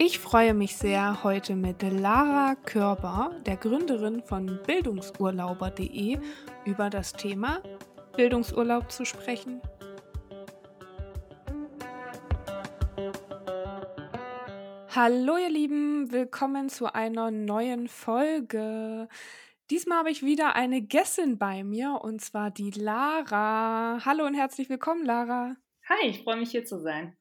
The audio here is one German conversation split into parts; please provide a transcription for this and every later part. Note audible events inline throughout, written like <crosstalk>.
Ich freue mich sehr, heute mit Lara Körber, der Gründerin von Bildungsurlauber.de, über das Thema Bildungsurlaub zu sprechen. Hallo ihr Lieben, willkommen zu einer neuen Folge. Diesmal habe ich wieder eine Gästin bei mir und zwar die Lara. Hallo und herzlich willkommen, Lara. Hi, ich freue mich hier zu sein.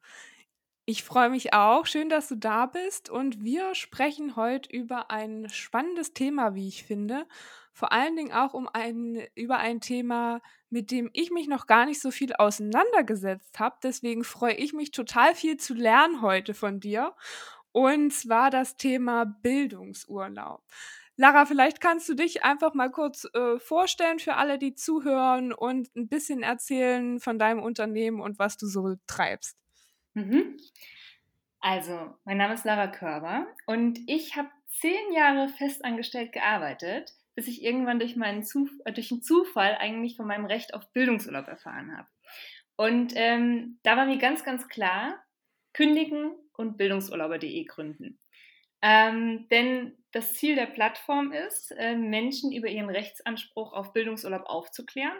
Ich freue mich auch. Schön, dass du da bist. Und wir sprechen heute über ein spannendes Thema, wie ich finde. Vor allen Dingen auch um ein, über ein Thema, mit dem ich mich noch gar nicht so viel auseinandergesetzt habe. Deswegen freue ich mich total viel zu lernen heute von dir. Und zwar das Thema Bildungsurlaub. Lara, vielleicht kannst du dich einfach mal kurz äh, vorstellen für alle, die zuhören und ein bisschen erzählen von deinem Unternehmen und was du so treibst. Mhm. Also, mein Name ist Lara Körber und ich habe zehn Jahre festangestellt gearbeitet, bis ich irgendwann durch, meinen Zuf äh, durch einen Zufall eigentlich von meinem Recht auf Bildungsurlaub erfahren habe. Und ähm, da war mir ganz, ganz klar, kündigen und bildungsurlauber.de gründen. Ähm, denn das Ziel der Plattform ist, äh, Menschen über ihren Rechtsanspruch auf Bildungsurlaub aufzuklären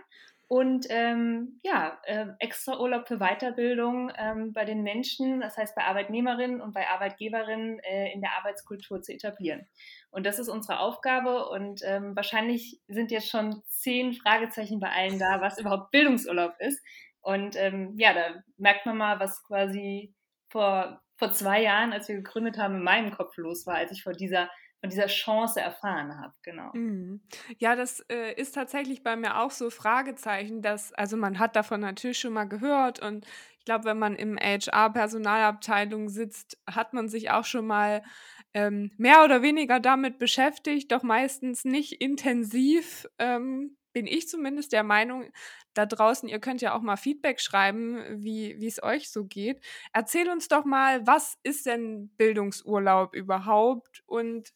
und ähm, ja, äh, extra Urlaub für Weiterbildung ähm, bei den Menschen, das heißt bei Arbeitnehmerinnen und bei Arbeitgeberinnen äh, in der Arbeitskultur zu etablieren. Und das ist unsere Aufgabe und ähm, wahrscheinlich sind jetzt schon zehn Fragezeichen bei allen da, was überhaupt Bildungsurlaub ist. Und ähm, ja, da merkt man mal, was quasi vor, vor zwei Jahren, als wir gegründet haben, in meinem Kopf los war, als ich vor dieser von dieser Chance erfahren habe, genau. Mhm. Ja, das äh, ist tatsächlich bei mir auch so Fragezeichen, dass, also man hat davon natürlich schon mal gehört und ich glaube, wenn man im HR-Personalabteilung sitzt, hat man sich auch schon mal ähm, mehr oder weniger damit beschäftigt, doch meistens nicht intensiv. Ähm, bin ich zumindest der Meinung, da draußen, ihr könnt ja auch mal Feedback schreiben, wie es euch so geht. Erzähl uns doch mal, was ist denn Bildungsurlaub überhaupt und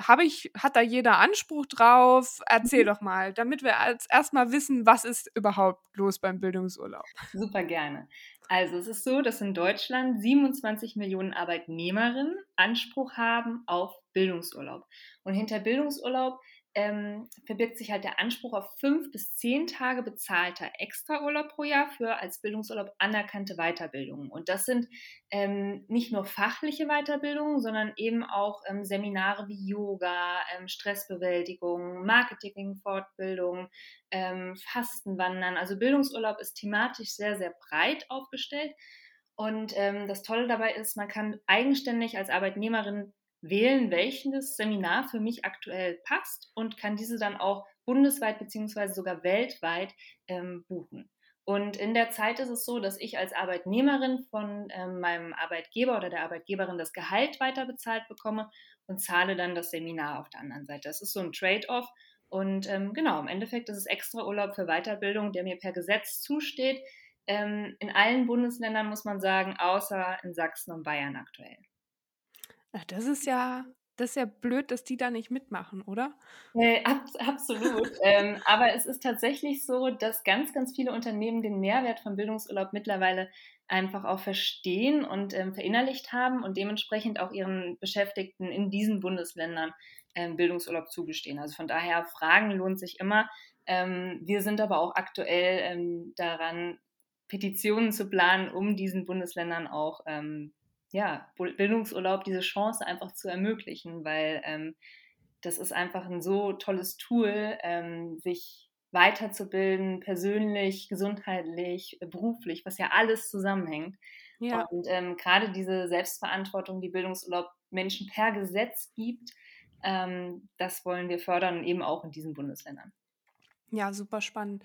habe ich, hat da jeder Anspruch drauf? Erzähl mhm. doch mal, damit wir als erstmal wissen, was ist überhaupt los beim Bildungsurlaub. Super gerne. Also es ist so, dass in Deutschland 27 Millionen Arbeitnehmerinnen Anspruch haben auf Bildungsurlaub. Und hinter Bildungsurlaub ähm, verbirgt sich halt der Anspruch auf fünf bis zehn Tage bezahlter Extraurlaub pro Jahr für als Bildungsurlaub anerkannte Weiterbildungen. Und das sind ähm, nicht nur fachliche Weiterbildungen, sondern eben auch ähm, Seminare wie Yoga, ähm, Stressbewältigung, Marketing-Fortbildung, ähm, Fastenwandern. Also Bildungsurlaub ist thematisch sehr, sehr breit aufgestellt. Und ähm, das Tolle dabei ist, man kann eigenständig als Arbeitnehmerin wählen, welches Seminar für mich aktuell passt und kann diese dann auch bundesweit bzw. sogar weltweit ähm, buchen. Und in der Zeit ist es so, dass ich als Arbeitnehmerin von ähm, meinem Arbeitgeber oder der Arbeitgeberin das Gehalt weiter bezahlt bekomme und zahle dann das Seminar auf der anderen Seite. Das ist so ein Trade-off. Und ähm, genau, im Endeffekt ist es extra Urlaub für Weiterbildung, der mir per Gesetz zusteht. Ähm, in allen Bundesländern muss man sagen, außer in Sachsen und Bayern aktuell. Ach, das ist ja das ist ja blöd, dass die da nicht mitmachen, oder? Äh, ab, absolut. <laughs> ähm, aber es ist tatsächlich so, dass ganz, ganz viele Unternehmen den Mehrwert von Bildungsurlaub mittlerweile einfach auch verstehen und ähm, verinnerlicht haben und dementsprechend auch ihren Beschäftigten in diesen Bundesländern ähm, Bildungsurlaub zugestehen. Also von daher, Fragen lohnt sich immer. Ähm, wir sind aber auch aktuell ähm, daran, Petitionen zu planen, um diesen Bundesländern auch ähm, ja, Bildungsurlaub diese Chance einfach zu ermöglichen, weil ähm, das ist einfach ein so tolles Tool, ähm, sich weiterzubilden, persönlich, gesundheitlich, beruflich, was ja alles zusammenhängt. Ja. Und ähm, gerade diese Selbstverantwortung, die Bildungsurlaub Menschen per Gesetz gibt, ähm, das wollen wir fördern, eben auch in diesen Bundesländern. Ja, super spannend.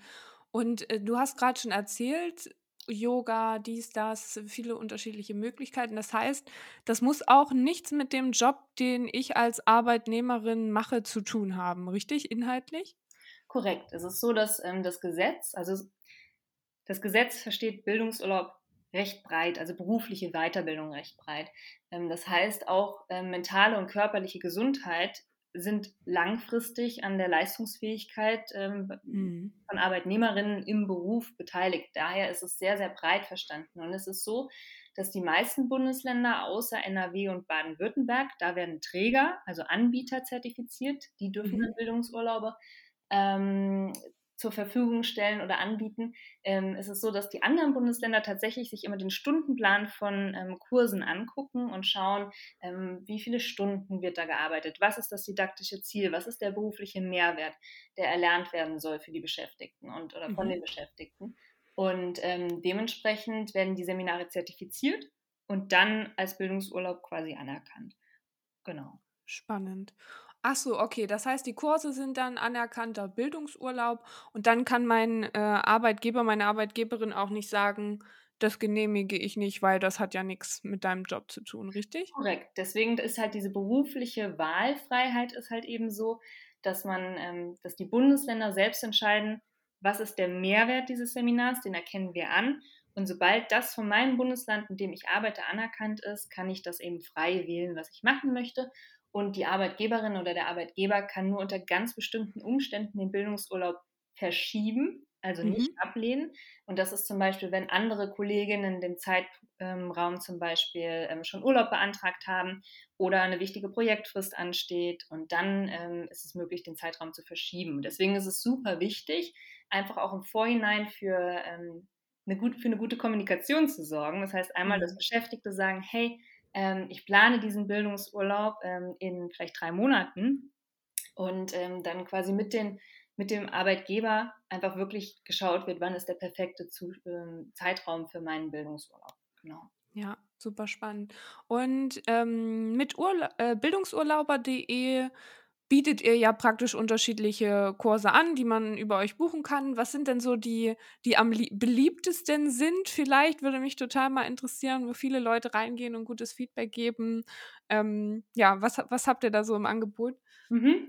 Und äh, du hast gerade schon erzählt, Yoga, dies, das, viele unterschiedliche Möglichkeiten. Das heißt, das muss auch nichts mit dem Job, den ich als Arbeitnehmerin mache, zu tun haben, richtig, inhaltlich? Korrekt. Es ist so, dass ähm, das Gesetz, also das Gesetz versteht Bildungsurlaub recht breit, also berufliche Weiterbildung recht breit. Ähm, das heißt, auch ähm, mentale und körperliche Gesundheit sind langfristig an der Leistungsfähigkeit ähm, mhm. von Arbeitnehmerinnen im Beruf beteiligt. Daher ist es sehr, sehr breit verstanden. Und es ist so, dass die meisten Bundesländer außer NRW und Baden-Württemberg, da werden Träger, also Anbieter zertifiziert, die dürfen mhm. Bildungsurlaube ähm, zur Verfügung stellen oder anbieten. Ähm, es ist so, dass die anderen Bundesländer tatsächlich sich immer den Stundenplan von ähm, Kursen angucken und schauen, ähm, wie viele Stunden wird da gearbeitet, was ist das didaktische Ziel, was ist der berufliche Mehrwert, der erlernt werden soll für die Beschäftigten und oder von mhm. den Beschäftigten. Und ähm, dementsprechend werden die Seminare zertifiziert und dann als Bildungsurlaub quasi anerkannt. Genau. Spannend. Ach so, okay. Das heißt, die Kurse sind dann anerkannter Bildungsurlaub und dann kann mein äh, Arbeitgeber, meine Arbeitgeberin auch nicht sagen, das genehmige ich nicht, weil das hat ja nichts mit deinem Job zu tun, richtig? Korrekt. Deswegen ist halt diese berufliche Wahlfreiheit ist halt eben so, dass man, ähm, dass die Bundesländer selbst entscheiden, was ist der Mehrwert dieses Seminars, den erkennen wir an. Und sobald das von meinem Bundesland, in dem ich arbeite, anerkannt ist, kann ich das eben frei wählen, was ich machen möchte. Und die Arbeitgeberin oder der Arbeitgeber kann nur unter ganz bestimmten Umständen den Bildungsurlaub verschieben, also nicht mhm. ablehnen. Und das ist zum Beispiel, wenn andere Kolleginnen den Zeitraum zum Beispiel ähm, schon Urlaub beantragt haben oder eine wichtige Projektfrist ansteht. Und dann ähm, ist es möglich, den Zeitraum zu verschieben. Deswegen ist es super wichtig, einfach auch im Vorhinein für, ähm, eine, gut, für eine gute Kommunikation zu sorgen. Das heißt, einmal, dass mhm. Beschäftigte sagen, hey, ähm, ich plane diesen Bildungsurlaub ähm, in vielleicht drei Monaten und ähm, dann quasi mit, den, mit dem Arbeitgeber einfach wirklich geschaut wird, wann ist der perfekte Zu ähm, Zeitraum für meinen Bildungsurlaub. Genau. Ja, super spannend. Und ähm, mit äh, bildungsurlauber.de bietet ihr ja praktisch unterschiedliche Kurse an, die man über euch buchen kann. Was sind denn so die, die am beliebtesten sind? Vielleicht würde mich total mal interessieren, wo viele Leute reingehen und gutes Feedback geben. Ähm, ja, was, was habt ihr da so im Angebot? Mhm.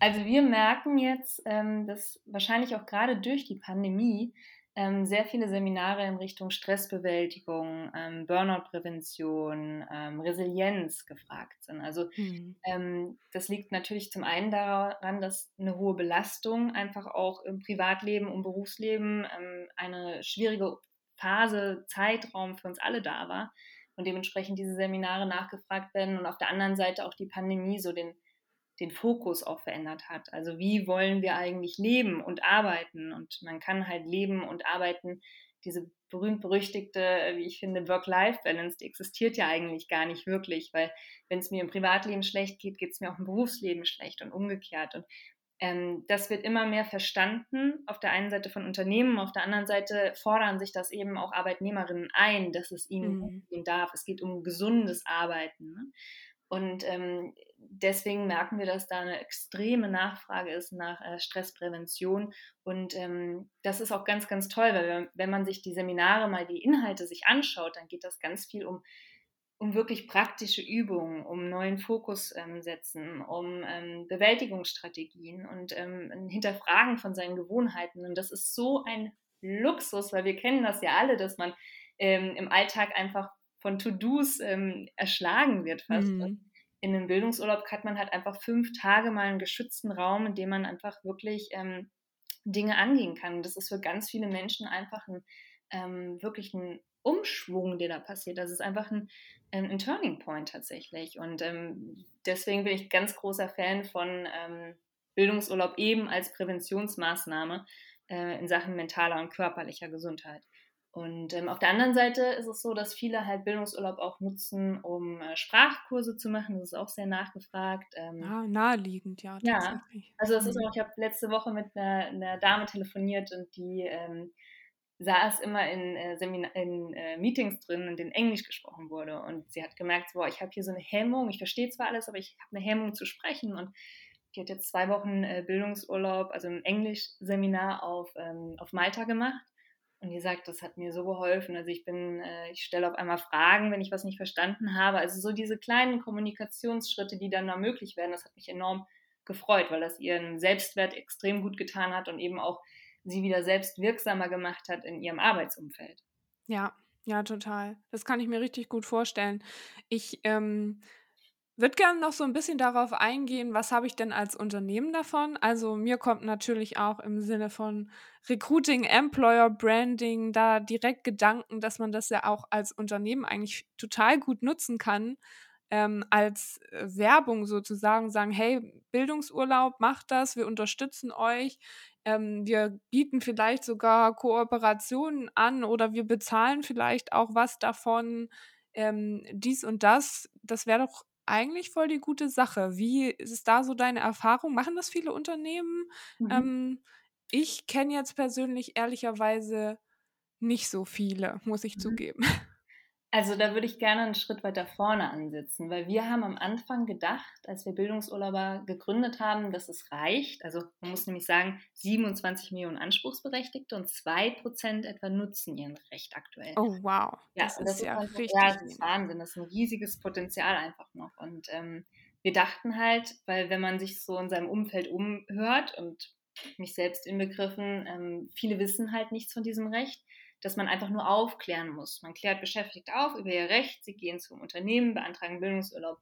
Also wir merken jetzt, ähm, dass wahrscheinlich auch gerade durch die Pandemie ähm, sehr viele Seminare in Richtung Stressbewältigung, ähm, Burnout-Prävention, ähm, Resilienz gefragt sind. Also mhm. das liegt natürlich zum einen daran, dass eine hohe Belastung einfach auch im Privatleben und Berufsleben ähm, eine schwierige Phase, Zeitraum für uns alle da war und dementsprechend diese Seminare nachgefragt werden und auf der anderen Seite auch die Pandemie so den den Fokus auch verändert hat. Also wie wollen wir eigentlich leben und arbeiten? Und man kann halt leben und arbeiten. Diese berühmt-berüchtigte, wie ich finde, Work-Life-Balance, die existiert ja eigentlich gar nicht wirklich, weil wenn es mir im Privatleben schlecht geht, geht es mir auch im Berufsleben schlecht und umgekehrt. Und ähm, das wird immer mehr verstanden, auf der einen Seite von Unternehmen, auf der anderen Seite fordern sich das eben auch Arbeitnehmerinnen ein, dass es ihnen mhm. gehen darf. Es geht um gesundes Arbeiten. Ne? Und ähm, deswegen merken wir, dass da eine extreme Nachfrage ist nach äh, Stressprävention. Und ähm, das ist auch ganz, ganz toll, weil wenn man sich die Seminare mal die Inhalte sich anschaut, dann geht das ganz viel um, um wirklich praktische Übungen, um neuen Fokus ähm, setzen, um ähm, Bewältigungsstrategien und ähm, ein Hinterfragen von seinen Gewohnheiten. Und das ist so ein Luxus, weil wir kennen das ja alle, dass man ähm, im Alltag einfach von To-Dos ähm, erschlagen wird fast. Mhm. In einem Bildungsurlaub hat man halt einfach fünf Tage mal einen geschützten Raum, in dem man einfach wirklich ähm, Dinge angehen kann. Das ist für ganz viele Menschen einfach ein, ähm, wirklich ein Umschwung, der da passiert. Das ist einfach ein, ein Turning Point tatsächlich. Und ähm, deswegen bin ich ganz großer Fan von ähm, Bildungsurlaub eben als Präventionsmaßnahme äh, in Sachen mentaler und körperlicher Gesundheit. Und ähm, auf der anderen Seite ist es so, dass viele halt Bildungsurlaub auch nutzen, um äh, Sprachkurse zu machen. Das ist auch sehr nachgefragt. Ähm, ah, naheliegend, ja. Ja, also das ist mhm. auch, ich habe letzte Woche mit einer, einer, Dame telefoniert und die ähm, saß immer in, äh, Seminar in äh, Meetings drin, in denen Englisch gesprochen wurde. Und sie hat gemerkt, boah, ich habe hier so eine Hemmung, ich verstehe zwar alles, aber ich habe eine Hemmung zu sprechen. Und die hat jetzt zwei Wochen äh, Bildungsurlaub, also ein Englischseminar auf, ähm, auf Malta gemacht und die sagt, das hat mir so geholfen. Also ich bin, äh, ich stelle auf einmal Fragen, wenn ich was nicht verstanden habe. Also so diese kleinen Kommunikationsschritte, die dann da möglich werden, das hat mich enorm gefreut, weil das ihren Selbstwert extrem gut getan hat und eben auch sie wieder selbst wirksamer gemacht hat in ihrem Arbeitsumfeld. Ja, ja, total. Das kann ich mir richtig gut vorstellen. Ich ähm, würde gerne noch so ein bisschen darauf eingehen, was habe ich denn als Unternehmen davon? Also, mir kommt natürlich auch im Sinne von Recruiting, Employer Branding da direkt Gedanken, dass man das ja auch als Unternehmen eigentlich total gut nutzen kann, ähm, als, äh, Werbung sozusagen, sagen: „Hey, Bildungsurlaub, macht das, wir unterstützen euch. Ähm, wir bieten vielleicht sogar Kooperationen an oder wir bezahlen vielleicht auch was davon, ähm, dies und das.“ Das wäre doch eigentlich voll die gute Sache. Wie ist da so deine Erfahrung? Machen das viele Unternehmen? Mhm. Ähm, ich kenne jetzt persönlich ehrlicherweise nicht so viele, muss ich Mhm. zugeben. <laughs> Also da würde ich gerne einen Schritt weiter vorne ansetzen, weil wir haben am Anfang gedacht, als wir Bildungsurlauber gegründet haben, dass es reicht. Also man muss nämlich sagen, 27 Millionen Anspruchsberechtigte und 2% etwa nutzen ihren Recht aktuell. Oh wow, Ja, das das ist ist ja einfach, ja, richtig es ist wenig. Wahnsinn. Das ist ein riesiges Potenzial einfach noch. Und ähm, wir dachten halt, weil wenn man sich so in seinem Umfeld umhört und mich selbst inbegriffen, ähm, viele wissen halt nichts von diesem Recht, dass man einfach nur aufklären muss. Man klärt Beschäftigte auf über ihr Recht, sie gehen zum Unternehmen, beantragen Bildungsurlaub,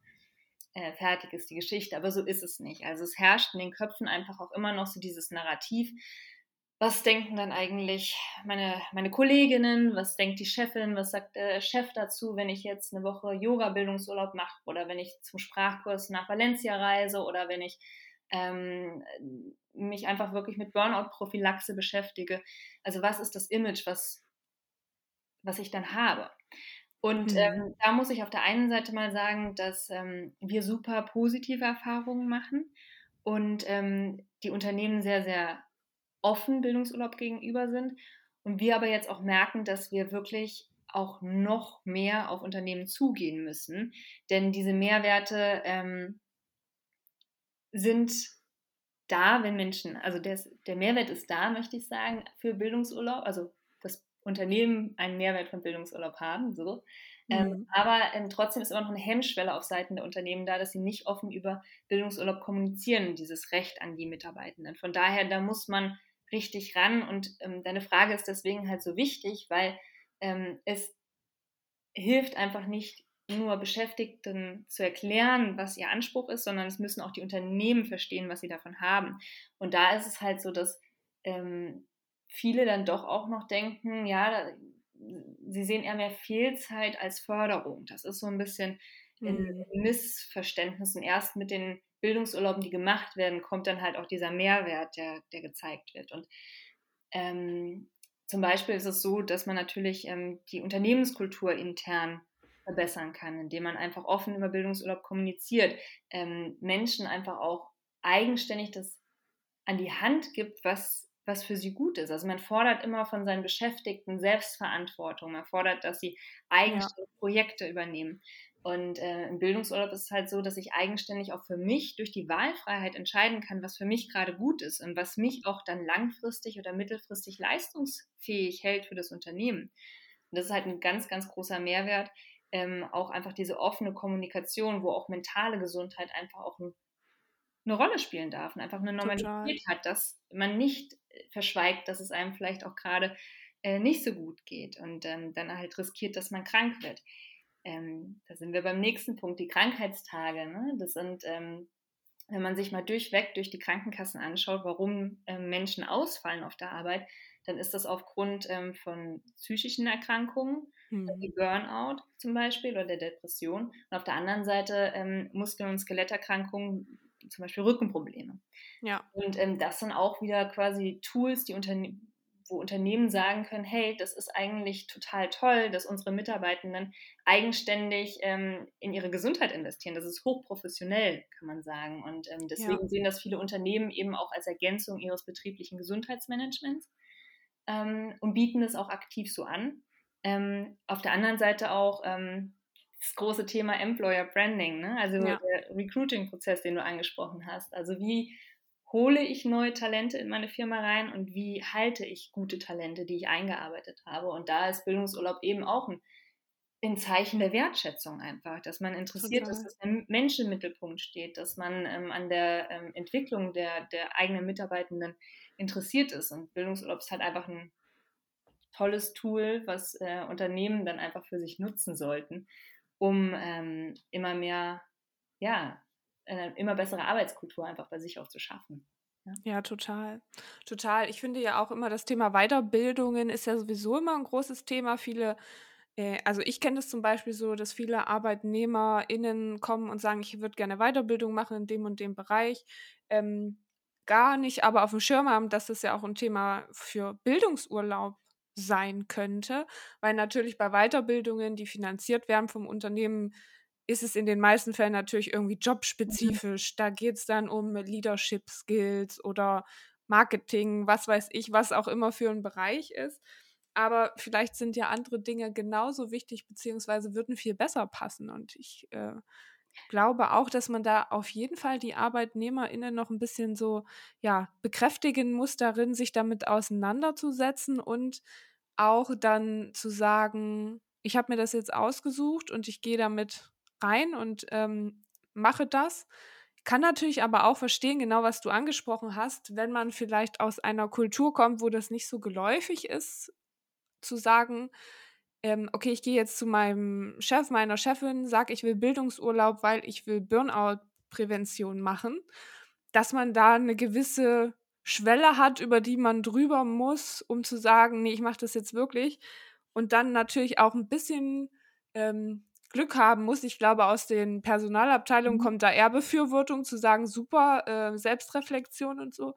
äh, fertig ist die Geschichte. Aber so ist es nicht. Also es herrscht in den Köpfen einfach auch immer noch so dieses Narrativ, was denken dann eigentlich meine, meine Kolleginnen, was denkt die Chefin, was sagt der Chef dazu, wenn ich jetzt eine Woche Yoga-Bildungsurlaub mache oder wenn ich zum Sprachkurs nach Valencia reise oder wenn ich ähm, mich einfach wirklich mit Burnout-Prophylaxe beschäftige. Also was ist das Image, was, was ich dann habe? Und Mhm. ähm, da muss ich auf der einen Seite mal sagen, dass ähm, wir super positive Erfahrungen machen und ähm, die Unternehmen sehr, sehr offen Bildungsurlaub gegenüber sind. Und wir aber jetzt auch merken, dass wir wirklich auch noch mehr auf Unternehmen zugehen müssen. Denn diese Mehrwerte ähm, sind da, wenn Menschen, also der, der Mehrwert ist da, möchte ich sagen, für Bildungsurlaub, also Unternehmen einen Mehrwert von Bildungsurlaub haben, so. Ähm, Mhm. aber ähm, trotzdem ist immer noch eine Hemmschwelle auf Seiten der Unternehmen da, dass sie nicht offen über Bildungsurlaub kommunizieren, dieses Recht an die Mitarbeitenden. Von daher, da muss man richtig ran und ähm, deine Frage ist deswegen halt so wichtig, weil ähm, es hilft einfach nicht nur Beschäftigten zu erklären, was ihr Anspruch ist, sondern es müssen auch die Unternehmen verstehen, was sie davon haben. Und da ist es halt so, dass ähm, viele dann doch auch noch denken, ja, sie sehen eher mehr Fehlzeit als Förderung. Das ist so ein bisschen ein Mhm. Missverständnis. Und erst mit den Bildungsurlauben, die gemacht werden, kommt dann halt auch dieser Mehrwert, der, der gezeigt wird. Und ähm, zum Beispiel ist es so, dass man natürlich ähm, die Unternehmenskultur intern verbessern kann, indem man einfach offen über Bildungsurlaub kommuniziert, ähm, Menschen einfach auch eigenständig das an die Hand gibt, was, was für sie gut ist. Also man fordert immer von seinen Beschäftigten Selbstverantwortung, man fordert, dass sie Ja, eigenständig Projekte übernehmen. Und äh, im Bildungsurlaub ist es halt so, dass ich eigenständig auch für mich durch die Wahlfreiheit entscheiden kann, was für mich gerade gut ist und was mich auch dann langfristig oder mittelfristig leistungsfähig hält für das Unternehmen. Und das ist halt ein ganz, ganz großer Mehrwert. Ähm, auch einfach diese offene Kommunikation, wo auch mentale Gesundheit einfach auch ein, eine Rolle spielen darf und einfach eine total. Normalität hat, dass man nicht verschweigt, dass es einem vielleicht auch gerade äh, nicht so gut geht und ähm, dann halt riskiert, dass man krank wird. Ähm, da sind wir beim nächsten Punkt, die Krankheitstage. Ne? Das sind, ähm, wenn man sich mal durchweg durch die Krankenkassen anschaut, warum ähm, Menschen ausfallen auf der Arbeit, dann ist das aufgrund ähm, von psychischen Erkrankungen, wie Mhm. Burnout zum Beispiel oder der Depression. Und auf der anderen Seite ähm, Muskel- und Skeletterkrankungen, zum Beispiel Rückenprobleme. Ja, Und ähm, das sind auch wieder quasi Tools, die Unterne wo Unternehmen sagen können, hey, das ist eigentlich total toll, dass unsere Mitarbeitenden eigenständig ähm, in ihre Gesundheit investieren. Das ist hochprofessionell, kann man sagen. Und ähm, ja, deswegen sehen das viele Unternehmen eben auch als Ergänzung ihres betrieblichen Gesundheitsmanagements ähm, und bieten es auch aktiv so an. Ähm, auf der anderen Seite auch ähm, das große Thema Employer Branding, ne? also ja, der Recruiting-Prozess, den du angesprochen hast. Also wie hole ich neue Talente in meine Firma rein und wie halte ich gute Talente, die ich eingearbeitet habe. Und da ist Bildungsurlaub eben auch ein, ein Zeichen der Wertschätzung einfach, dass man interessiert ist, total. dass der Mensch im Mittelpunkt steht, dass man ähm, an der ähm, Entwicklung der, der eigenen Mitarbeitenden interessiert ist. Und Bildungsurlaub ist halt einfach ein tolles Tool, was äh, Unternehmen dann einfach für sich nutzen sollten, um ähm, immer mehr ja, eine immer bessere Arbeitskultur einfach bei sich auch zu schaffen. Ja. total. Total. Ich finde ja auch immer, das Thema Weiterbildungen ist ja sowieso immer ein großes Thema. Viele, äh, also ich kenne das zum Beispiel so, dass viele ArbeitnehmerInnen kommen und sagen, ich würde gerne Weiterbildung machen in dem und dem Bereich. Ähm, gar nicht aber auf dem Schirm haben, dass das ja auch ein Thema für Bildungsurlaub sein könnte, weil natürlich bei Weiterbildungen, die finanziert werden vom Unternehmen, ist es in den meisten Fällen natürlich irgendwie mhm. jobspezifisch. Mhm. Da geht es dann um Leadership Skills oder Marketing, was weiß ich, was auch immer für ein Bereich ist. Aber vielleicht sind ja andere Dinge genauso wichtig, beziehungsweise würden viel besser passen. Und ich äh, glaube auch, dass man da auf jeden Fall die ArbeitnehmerInnen noch ein bisschen so, ja, bekräftigen muss darin, sich damit auseinanderzusetzen und auch dann zu sagen, ich habe mir das jetzt ausgesucht und ich gehe damit rein und ähm, mache das. Kann natürlich aber auch verstehen, genau was du angesprochen hast, wenn man vielleicht aus einer Kultur kommt, wo das nicht so geläufig ist, zu sagen, ähm, okay, ich gehe jetzt zu meinem Chef, meiner Chefin, sage, ich will Bildungsurlaub, weil ich will Burnout-Prävention machen, dass man da eine gewisse Schwelle hat, über die man drüber muss, um zu sagen, nee, ich mache das jetzt wirklich. Und dann natürlich auch ein bisschen ähm, Glück haben muss. Ich glaube, aus den Personalabteilungen mhm. kommt da eher Befürwortung zu sagen, super, äh, Selbstreflexion und so.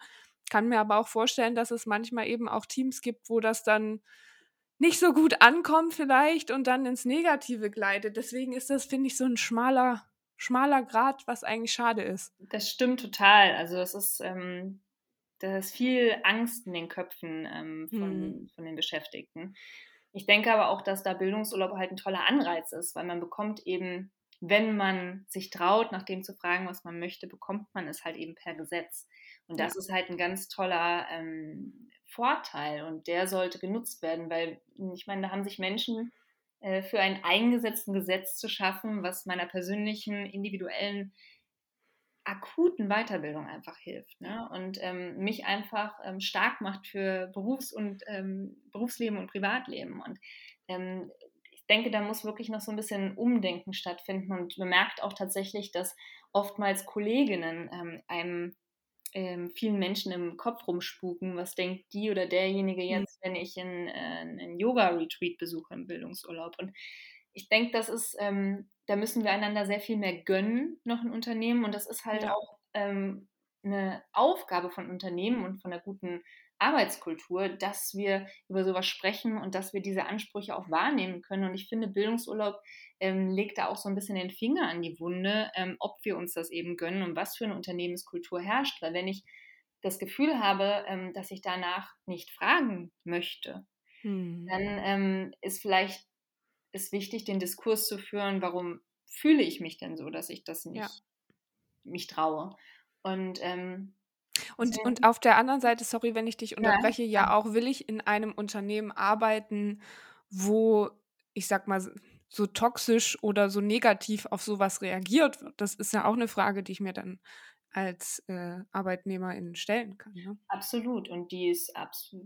Kann mir aber auch vorstellen, dass es manchmal eben auch Teams gibt, wo das dann nicht so gut ankommt vielleicht und dann ins Negative gleitet. Deswegen ist das, finde ich, so ein schmaler, schmaler Grad, was eigentlich schade ist. Das stimmt total. Also es ist, ähm, da ist viel Angst in den Köpfen ähm, von, hm. von den Beschäftigten. Ich denke aber auch, dass da Bildungsurlaub halt ein toller Anreiz ist, weil man bekommt eben, wenn man sich traut, nach dem zu fragen, was man möchte, bekommt man es halt eben per Gesetz. Und das ja. ist halt ein ganz toller ähm, Vorteil und der sollte genutzt werden, weil ich meine, da haben sich Menschen äh, für ein eingesetzten Gesetz zu schaffen, was meiner persönlichen, individuellen akuten Weiterbildung einfach hilft ne? und ähm, mich einfach ähm, stark macht für Berufs- und ähm, Berufsleben und Privatleben. Und ähm, ich denke, da muss wirklich noch so ein bisschen Umdenken stattfinden und man merkt auch tatsächlich, dass oftmals Kolleginnen ähm, einem ähm, vielen Menschen im Kopf rumspuken, was denkt die oder derjenige hm. jetzt, wenn ich einen, äh, einen Yoga-Retreat besuche im Bildungsurlaub. Und ich denke, das ist ähm, da müssen wir einander sehr viel mehr gönnen, noch ein Unternehmen. Und das ist halt ja. auch ähm, eine Aufgabe von Unternehmen und von einer guten Arbeitskultur, dass wir über sowas sprechen und dass wir diese Ansprüche auch wahrnehmen können. Und ich finde, Bildungsurlaub ähm, legt da auch so ein bisschen den Finger an die Wunde, ähm, ob wir uns das eben gönnen und was für eine Unternehmenskultur herrscht. Weil wenn ich das Gefühl habe, ähm, dass ich danach nicht fragen möchte, hm. dann ähm, ist vielleicht ist wichtig, den Diskurs zu führen, warum fühle ich mich denn so, dass ich das nicht ja. mich traue. Und, ähm, und, und auf der anderen Seite, sorry, wenn ich dich unterbreche, ja, ja auch will ich in einem Unternehmen arbeiten, wo, ich sag mal, so toxisch oder so negativ auf sowas reagiert wird. Das ist ja auch eine Frage, die ich mir dann als äh, Arbeitnehmerin stellen kann. Ne? Absolut. Und die ist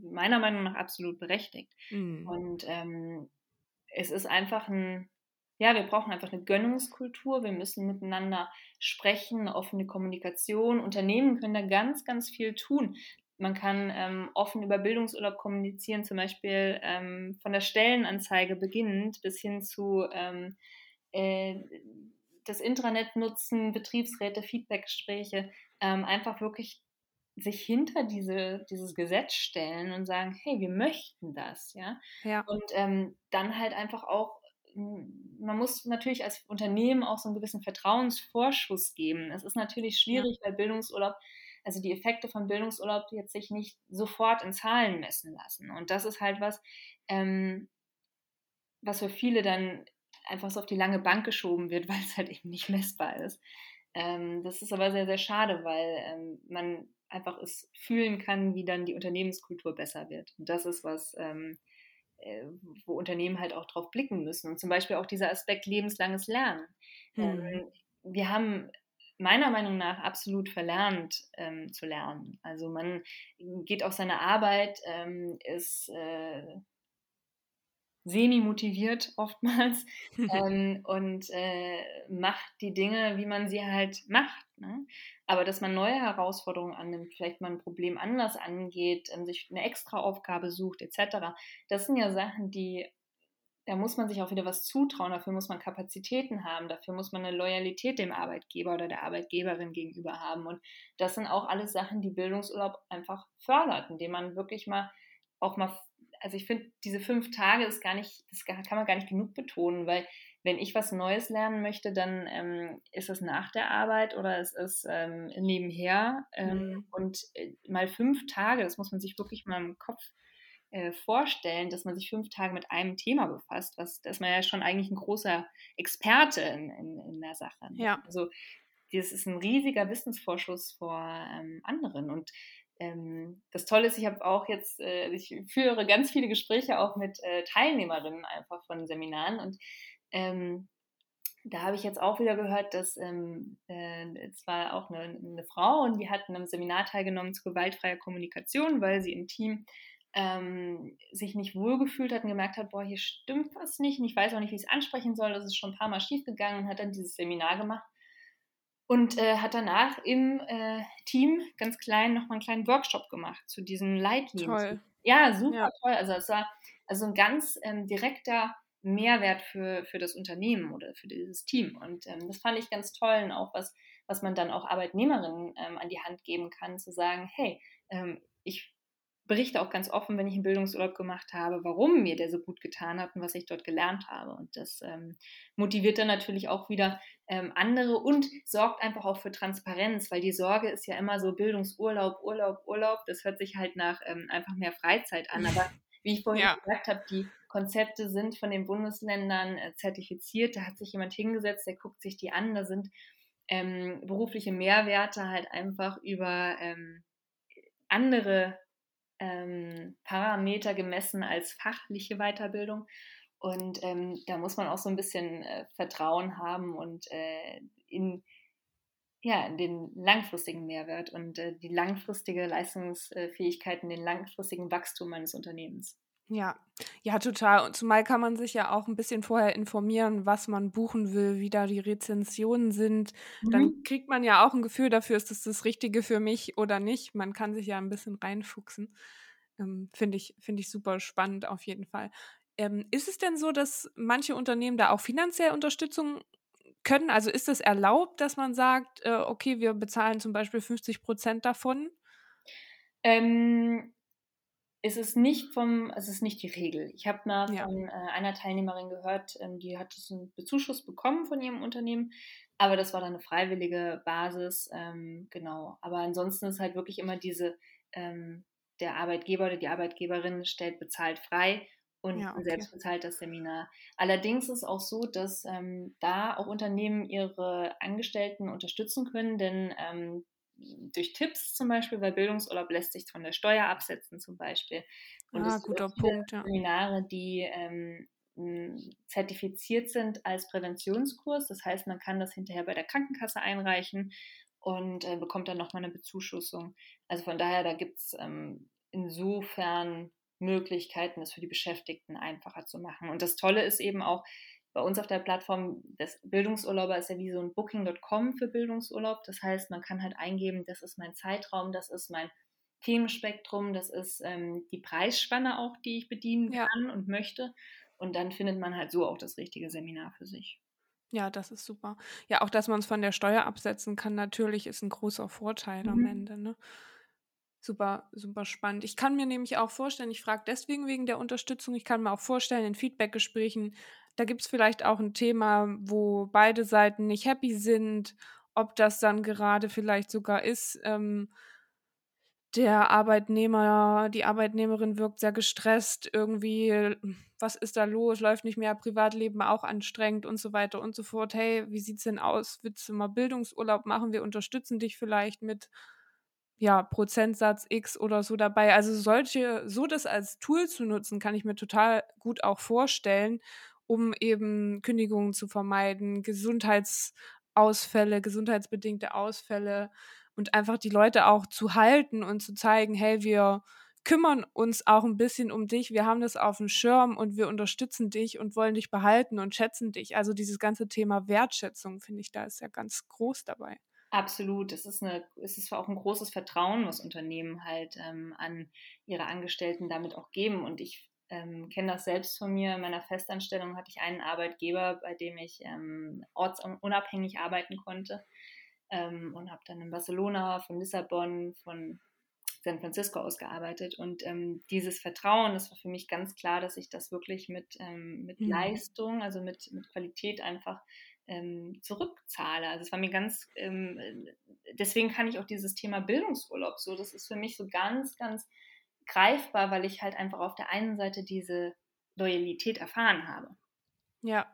meiner Meinung nach absolut berechtigt. Mhm. Und ähm, es ist einfach ein, ja, wir brauchen einfach eine Gönnungskultur, wir müssen miteinander sprechen, offene Kommunikation. Unternehmen können da ganz, ganz viel tun. Man kann ähm, offen über Bildungsurlaub kommunizieren, zum Beispiel ähm, von der Stellenanzeige beginnend bis hin zu ähm, äh, das Intranet nutzen, Betriebsräte, Feedbackgespräche, ähm, einfach wirklich sich hinter diese, dieses Gesetz stellen und sagen, hey, wir möchten das, ja. ja. Und ähm, dann halt einfach auch, man muss natürlich als Unternehmen auch so einen gewissen Vertrauensvorschuss geben. Es ist natürlich schwierig, ja. weil Bildungsurlaub, also die Effekte von Bildungsurlaub jetzt sich nicht sofort in Zahlen messen lassen. Und das ist halt was, ähm, was für viele dann einfach so auf die lange Bank geschoben wird, <laughs> weil es halt eben nicht messbar ist. Ähm, das ist aber sehr, sehr schade, weil ähm, man einfach es fühlen kann, wie dann die Unternehmenskultur besser wird. Und das ist was, ähm, äh, wo Unternehmen halt auch drauf blicken müssen. Und zum Beispiel auch dieser Aspekt lebenslanges Lernen. Mhm. wir haben meiner Meinung nach absolut verlernt ähm, zu lernen. Also man geht auf seine Arbeit, ähm, ist, äh, semi-motiviert oftmals <laughs> ähm, und äh, macht die Dinge, wie man sie halt macht. Ne? Aber dass man neue Herausforderungen annimmt, vielleicht mal ein Problem anders angeht, ähm, sich eine extra Aufgabe sucht, etc., das sind ja Sachen, die da muss man sich auch wieder was zutrauen, dafür muss man Kapazitäten haben, dafür muss man eine Loyalität dem Arbeitgeber oder der Arbeitgeberin gegenüber haben. Und das sind auch alles Sachen, die Bildungsurlaub einfach fördert, indem man wirklich mal auch mal also ich finde, diese fünf Tage ist gar nicht, das kann man gar nicht genug betonen, weil wenn ich was Neues lernen möchte, dann ähm, ist es nach der Arbeit oder es ist ähm, nebenher. Ähm, mhm. Und äh, mal fünf Tage, das muss man sich wirklich mal im Kopf äh, vorstellen, dass man sich fünf Tage mit einem Thema befasst, was, da ist man ja schon eigentlich ein großer Experte in, in, in der Sache. Ne? Ja. Also das ist ein riesiger Wissensvorschuss vor ähm, anderen. Und das Tolle ist, ich habe auch jetzt, äh, ich führe ganz viele Gespräche auch mit äh, Teilnehmerinnen einfach von Seminaren und ähm, da habe ich jetzt auch wieder gehört, dass ähm, äh, es war auch eine, eine, Frau und die hat an einem Seminar teilgenommen zu gewaltfreier Kommunikation, weil sie im Team ähm, sich nicht wohlgefühlt hat und gemerkt hat, boah, hier stimmt was nicht und ich weiß auch nicht, wie ich es ansprechen soll. Das ist schon ein paar Mal schiefgegangen und hat dann dieses Seminar gemacht und äh, hat danach im äh, Team ganz klein nochmal einen kleinen Workshop gemacht zu diesen Leitlinien. Toll. Ja, super ja. toll. Also es war also ein ganz ähm, direkter Mehrwert für, für das Unternehmen oder für dieses Team. Und ähm, das fand ich ganz toll und auch was, was man dann auch Arbeitnehmerinnen ähm, an die Hand geben kann, zu sagen, hey, ähm, ich berichte auch ganz offen, wenn ich einen Bildungsurlaub gemacht habe, warum mir der so gut getan hat und was ich dort gelernt habe. Und das ähm, motiviert dann natürlich auch wieder ähm, andere und sorgt einfach auch für Transparenz, weil die Sorge ist ja immer so Bildungsurlaub, Urlaub, Urlaub. Das hört sich halt nach ähm, einfach mehr Freizeit an. Aber <laughs> wie ich vorhin ja. gesagt habe, die Konzepte sind von den Bundesländern äh, zertifiziert. Da hat sich jemand hingesetzt, der guckt sich die an. Da sind ähm, berufliche Mehrwerte halt einfach über ähm, andere ähm, Parameter gemessen als fachliche Weiterbildung. Und ähm, da muss man auch so ein bisschen äh, Vertrauen haben und äh, in ja, den langfristigen Mehrwert und äh, die langfristige Leistungsfähigkeit und den langfristigen Wachstum eines Unternehmens. Ja, ja, total. Und zumal kann man sich ja auch ein bisschen vorher informieren, was man buchen will, wie da die Rezensionen sind. Mhm. Dann kriegt man ja auch ein Gefühl dafür, ist das das Richtige für mich oder nicht. Man kann sich ja ein bisschen reinfuchsen. Ähm, Finde ich, find ich super spannend auf jeden Fall. Ähm, ist es denn so, dass manche Unternehmen da auch finanziell Unterstützung können? Also ist es erlaubt, dass man sagt, äh, okay, wir bezahlen zum Beispiel 50 Prozent davon? Ähm, ist es nicht vom, es ist nicht die Regel. Ich habe mal ja. von äh, einer Teilnehmerin gehört, ähm, die hat einen Bezuschuss bekommen von ihrem Unternehmen, aber das war dann eine freiwillige Basis, ähm, genau. Aber ansonsten ist halt wirklich immer diese, ähm, der Arbeitgeber oder die Arbeitgeberin stellt bezahlt frei und ja, okay. selbst bezahlt das Seminar. Allerdings ist es auch so, dass ähm, da auch Unternehmen ihre Angestellten unterstützen können, denn ähm, durch Tipps zum Beispiel, weil Bildungsurlaub lässt sich von der Steuer absetzen zum Beispiel. Und ah, guter Punkt, ja. Seminare, die ähm, zertifiziert sind als Präventionskurs. Das heißt, man kann das hinterher bei der Krankenkasse einreichen und äh, bekommt dann nochmal eine Bezuschussung. Also von daher, da gibt es ähm, insofern Möglichkeiten, es für die Beschäftigten einfacher zu machen. Und das Tolle ist eben auch, bei uns auf der Plattform des Bildungsurlauber ist ja wie so ein Booking.com für Bildungsurlaub. Das heißt, man kann halt eingeben, das ist mein Zeitraum, das ist mein Themenspektrum, das ist ähm, die Preisspanne auch, die ich bedienen ja. kann und möchte. Und dann findet man halt so auch das richtige Seminar für sich. Ja, das ist super. Ja, auch dass man es von der Steuer absetzen kann, natürlich ist ein großer Vorteil mhm. am Ende. Ne? Super, super spannend. Ich kann mir nämlich auch vorstellen, ich frage deswegen wegen der Unterstützung, ich kann mir auch vorstellen, in Feedbackgesprächen, da gibt es vielleicht auch ein Thema, wo beide Seiten nicht happy sind, ob das dann gerade vielleicht sogar ist, ähm, der Arbeitnehmer, die Arbeitnehmerin wirkt sehr gestresst, irgendwie, was ist da los, läuft nicht mehr, Privatleben auch anstrengend und so weiter und so fort. Hey, wie sieht's denn aus? Willst du mal Bildungsurlaub machen? Wir unterstützen dich vielleicht mit ja, Prozentsatz X oder so dabei. Also solche, so das als Tool zu nutzen, kann ich mir total gut auch vorstellen, um eben Kündigungen zu vermeiden, Gesundheitsausfälle, gesundheitsbedingte Ausfälle und einfach die Leute auch zu halten und zu zeigen, hey, wir, kümmern uns auch ein bisschen um dich, wir haben das auf dem Schirm und wir unterstützen dich und wollen dich behalten und schätzen dich. Also dieses ganze Thema Wertschätzung, finde ich, da ist ja ganz groß dabei. Absolut. Es ist, eine, es ist auch ein großes Vertrauen, was Unternehmen halt ähm, an ihre Angestellten damit auch geben. Und ich ähm, kenne das selbst von mir. In meiner Festanstellung hatte ich einen Arbeitgeber, bei dem ich ähm, ortsunabhängig arbeiten konnte ähm, und habe dann in Barcelona, von Lissabon, von San Francisco ausgearbeitet. Und ähm, dieses Vertrauen, das war für mich ganz klar, dass ich das wirklich mit, ähm, mit mhm. Leistung, also mit, mit Qualität einfach ähm, zurückzahle. Also es war mir ganz, ähm, deswegen kann ich auch dieses Thema Bildungsurlaub so, das ist für mich so ganz, ganz greifbar, weil ich halt einfach auf der einen Seite diese Loyalität erfahren habe. Ja,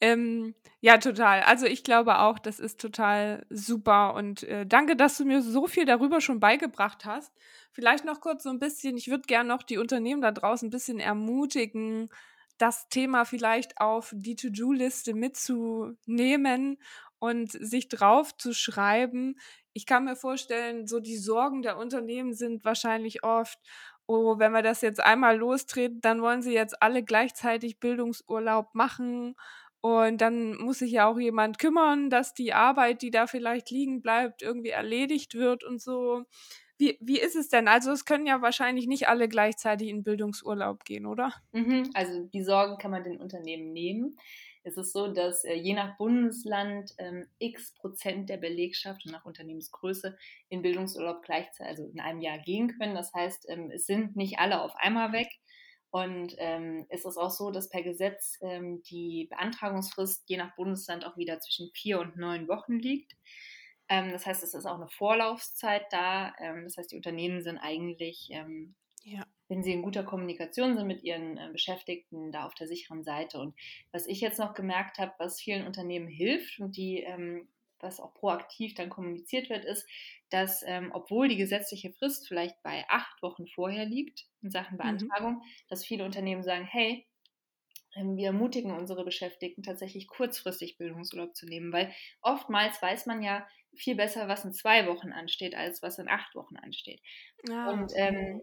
ähm, ja, total. Also ich glaube auch, das ist total super und äh, danke, dass du mir so viel darüber schon beigebracht hast. Vielleicht noch kurz so ein bisschen, ich würde gerne noch die Unternehmen da draußen ein bisschen ermutigen, das Thema vielleicht auf die To-Do-Liste mitzunehmen und sich drauf zu schreiben. Ich kann mir vorstellen, so die Sorgen der Unternehmen sind wahrscheinlich oft, oh, wenn wir das jetzt einmal lostreten, dann wollen sie jetzt alle gleichzeitig Bildungsurlaub machen und dann muss sich ja auch jemand kümmern, dass die Arbeit, die da vielleicht liegen bleibt, irgendwie erledigt wird und so. Wie, wie ist es denn? Also es können ja wahrscheinlich nicht alle gleichzeitig in Bildungsurlaub gehen, oder? Mhm, also die Sorgen kann man den Unternehmen nehmen. Es ist so, dass äh, je nach Bundesland ähm, x Prozent der Belegschaft und nach Unternehmensgröße in Bildungsurlaub gleichzeitig, also in einem Jahr gehen können. Das heißt, ähm, es sind nicht alle auf einmal weg. Und ähm, es ist auch so, dass per Gesetz ähm, die Beantragungsfrist je nach Bundesland auch wieder zwischen vier und neun Wochen liegt. Ähm, das heißt, es ist auch eine Vorlaufzeit da. Ähm, das heißt, die Unternehmen sind eigentlich, ja. Wenn sie in guter Kommunikation sind mit ihren äh, Beschäftigten, da auf der sicheren Seite. Und was ich jetzt noch gemerkt habe, was vielen Unternehmen hilft und die ähm, was auch proaktiv dann kommuniziert wird, ist, dass ähm, obwohl die gesetzliche Frist vielleicht bei acht Wochen vorher liegt in Sachen mhm. Beantragung, mhm. dass viele Unternehmen sagen, hey, ähm, wir ermutigen unsere Beschäftigten tatsächlich kurzfristig Bildungsurlaub zu nehmen, weil oftmals weiß man ja viel besser, was in zwei Wochen ansteht, als was in acht Wochen ansteht. Ah, Und ähm,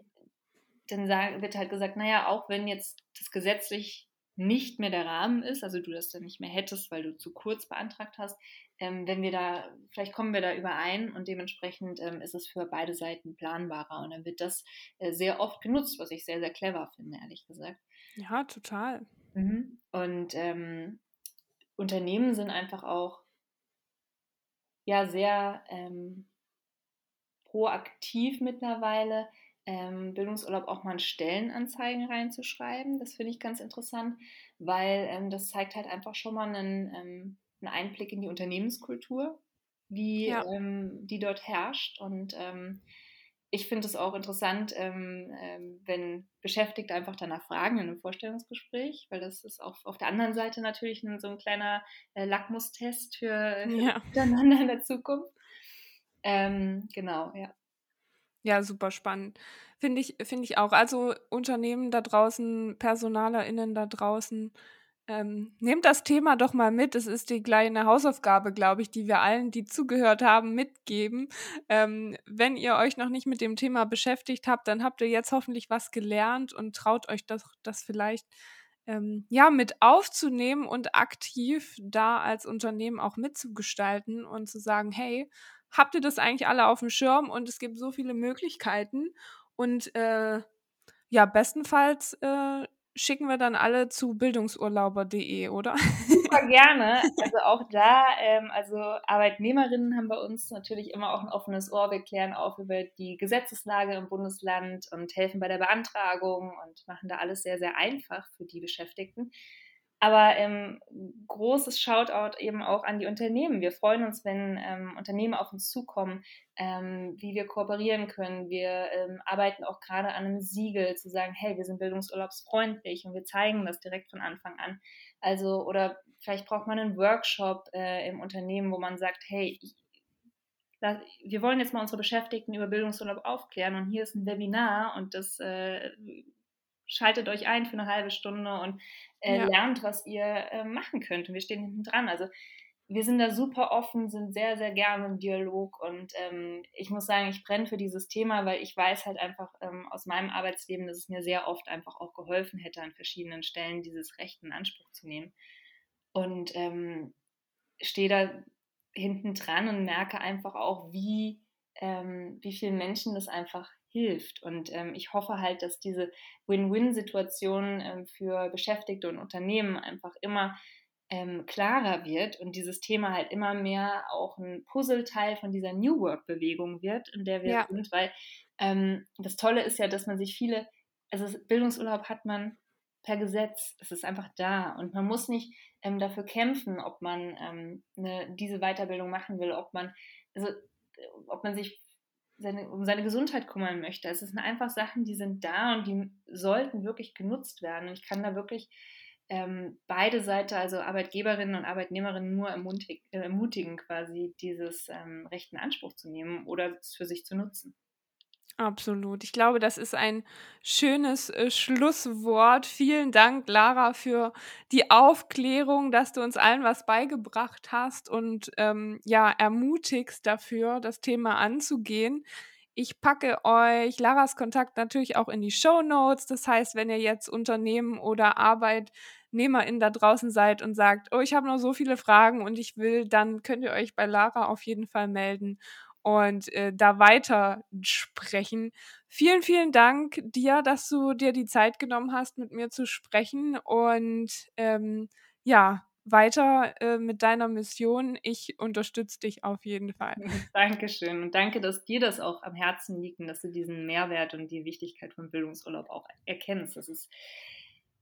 dann sagen, wird halt gesagt, naja, auch wenn jetzt das gesetzlich nicht mehr der Rahmen ist, also du das dann nicht mehr hättest, weil du zu kurz beantragt hast, ähm, wenn wir da, vielleicht kommen wir da überein und dementsprechend ähm, ist es für beide Seiten planbarer und dann wird das äh, sehr oft genutzt, was ich sehr, sehr clever finde, ehrlich gesagt. Ja, total. Mhm. Und ähm, Unternehmen sind einfach auch ja sehr ähm, proaktiv mittlerweile, ähm, Bildungsurlaub auch mal in Stellenanzeigen reinzuschreiben. Das finde ich ganz interessant, weil ähm, das zeigt halt einfach schon mal einen einen Einblick in die Unternehmenskultur, wie ja. ähm, die dort herrscht. Und ähm, ich finde es auch interessant, ähm, ähm, wenn Beschäftigte einfach danach fragen in einem Vorstellungsgespräch, weil das ist auch auf der anderen Seite natürlich ein, so ein kleiner äh, Lackmustest für, für ja. <laughs> miteinander in der Zukunft. Ähm, genau, ja. Ja, super spannend. Finde ich, finde ich auch. Also Unternehmen da draußen, PersonalerInnen da draußen, ähm, nehmt das Thema doch mal mit. Es ist die kleine Hausaufgabe, glaube ich, die wir allen, die zugehört haben, mitgeben. Ähm, wenn ihr euch noch nicht mit dem Thema beschäftigt habt, dann habt ihr jetzt hoffentlich was gelernt und traut euch das, das vielleicht ähm, ja mit aufzunehmen und aktiv da als Unternehmen auch mitzugestalten und zu sagen, hey, habt ihr das eigentlich alle auf dem Schirm und es gibt so viele Möglichkeiten und äh, ja, bestenfalls äh, schicken wir dann alle zu bildungsurlauber.de, oder? Super <laughs> gerne. Also auch da, ähm, also Arbeitnehmerinnen haben bei uns natürlich immer auch ein offenes Ohr. Wir klären auf über die Gesetzeslage im Bundesland und helfen bei der Beantragung und machen da alles sehr, sehr einfach für die Beschäftigten. Aber ähm, großes Shoutout eben auch an die Unternehmen. Wir freuen uns, wenn ähm, Unternehmen auf uns zukommen, ähm, wie wir kooperieren können. Wir ähm, arbeiten auch gerade an einem Siegel, zu sagen, hey, wir sind bildungsurlaubsfreundlich und wir zeigen das direkt von Anfang an. Also, oder vielleicht braucht man einen Workshop äh, im Unternehmen, wo man sagt, hey, ich, wir wollen jetzt mal unsere Beschäftigten über Bildungsurlaub aufklären und hier ist ein Webinar und das äh, schaltet euch ein für eine halbe Stunde und äh, ja. lernt, was ihr äh, machen könnt. Und wir stehen hinten dran. Also wir sind da super offen, sind sehr, sehr gerne im Dialog und ähm, ich muss sagen, ich brenne für dieses Thema, weil ich weiß halt einfach ähm, aus meinem Arbeitsleben, dass es mir sehr oft einfach auch geholfen hätte, an verschiedenen Stellen dieses Recht in Anspruch zu nehmen. Und ähm, stehe da hinten dran und merke einfach auch, wie, ähm, wie vielen Menschen das einfach hilft. Und ähm, ich hoffe halt, dass diese Win-Win-Situation ähm, für Beschäftigte und Unternehmen einfach immer ähm, klarer wird und dieses Thema halt immer mehr auch ein Puzzleteil von dieser New Work-Bewegung wird, in der wir ja. sind, weil ähm, das Tolle ist ja, dass man sich viele, also Bildungsurlaub hat man per Gesetz, es ist einfach da und man muss nicht ähm, dafür kämpfen, ob man ähm, eine, diese Weiterbildung machen will, ob man, also, ob man sich seine, um seine Gesundheit kümmern möchte. Es sind einfach Sachen, die sind da und die sollten wirklich genutzt werden. Und ich kann da wirklich ähm, beide Seiten, also Arbeitgeberinnen und Arbeitnehmerinnen, nur ermutig, äh, ermutigen, quasi dieses ähm, Recht in Anspruch zu nehmen oder es für sich zu nutzen. Absolut. Ich glaube, das ist ein schönes äh, Schlusswort. Vielen Dank, Lara, für die Aufklärung, dass du uns allen was beigebracht hast und ähm, ja, ermutigst dafür, das Thema anzugehen. Ich packe euch Laras Kontakt natürlich auch in die Show Notes. Das heißt, wenn ihr jetzt Unternehmen oder ArbeitnehmerInnen da draußen seid und sagt, oh, ich habe noch so viele Fragen und ich will, dann könnt ihr euch bei Lara auf jeden Fall melden und äh, da weiter sprechen. Vielen, vielen Dank dir, dass du dir die Zeit genommen hast, mit mir zu sprechen und ähm, ja, weiter äh, mit deiner Mission. Ich unterstütze dich auf jeden Fall. <laughs> Dankeschön und danke, dass dir das auch am Herzen liegt und dass du diesen Mehrwert und die Wichtigkeit von Bildungsurlaub auch erkennst. Das ist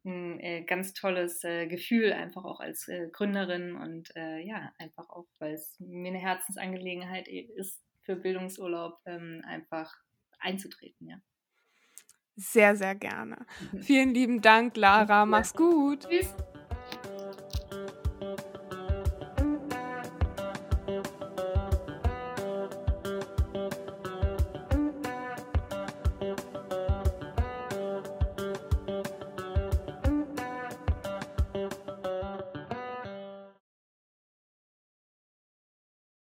ein äh, ganz tolles äh, Gefühl, einfach auch als äh, Gründerin und äh, ja, einfach auch, weil es mir eine Herzensangelegenheit ist, für Bildungsurlaub ähm, einfach einzutreten, ja. Sehr, sehr gerne. Vielen lieben Dank, Lara. Mach's gut. Tschüss.